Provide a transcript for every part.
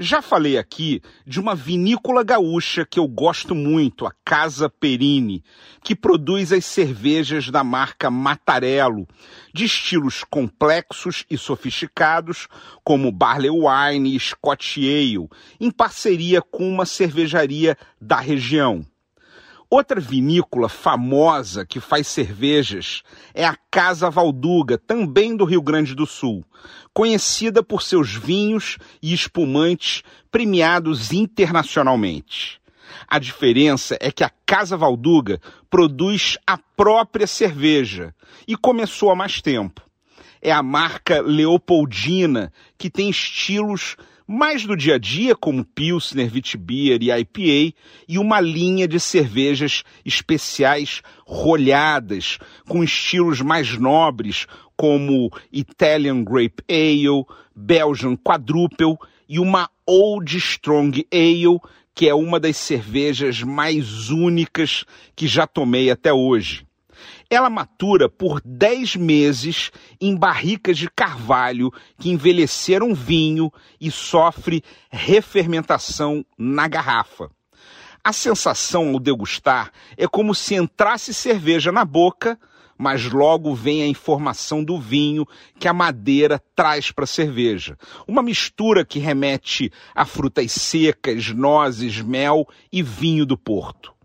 Já falei aqui de uma vinícola gaúcha que eu gosto muito, a Casa Perini, que produz as cervejas da marca Matarello, de estilos complexos e sofisticados, como Barley Wine e Scotch Ale, em parceria com uma cervejaria da região. Outra vinícola famosa que faz cervejas é a Casa Valduga, também do Rio Grande do Sul, conhecida por seus vinhos e espumantes premiados internacionalmente. A diferença é que a Casa Valduga produz a própria cerveja e começou há mais tempo. É a marca Leopoldina, que tem estilos mais do dia a dia, como Pilsner, Witbier e IPA, e uma linha de cervejas especiais rolhadas, com estilos mais nobres, como Italian Grape Ale, Belgian Quadruple e uma Old Strong Ale, que é uma das cervejas mais únicas que já tomei até hoje. Ela matura por 10 meses em barricas de carvalho que envelheceram vinho e sofre refermentação na garrafa. A sensação ao degustar é como se entrasse cerveja na boca, mas logo vem a informação do vinho que a madeira traz para a cerveja. Uma mistura que remete a frutas secas, nozes, mel e vinho do Porto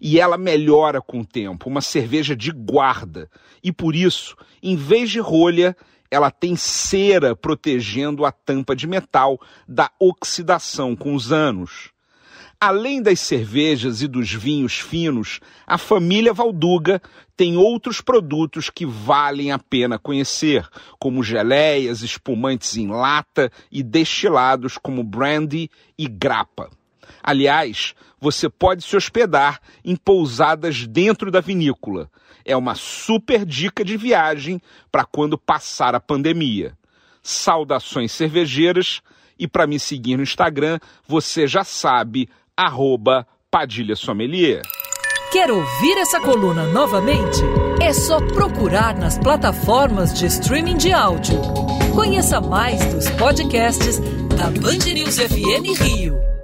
e ela melhora com o tempo, uma cerveja de guarda. E por isso, em vez de rolha, ela tem cera protegendo a tampa de metal da oxidação com os anos. Além das cervejas e dos vinhos finos, a família Valduga tem outros produtos que valem a pena conhecer, como geleias, espumantes em lata e destilados como brandy e grappa. Aliás, você pode se hospedar em pousadas dentro da vinícola. É uma super dica de viagem para quando passar a pandemia. Saudações cervejeiras e para me seguir no Instagram, você já sabe, Padilha Sommelier. Quer ouvir essa coluna novamente? É só procurar nas plataformas de streaming de áudio. Conheça mais dos podcasts da Band News FM Rio.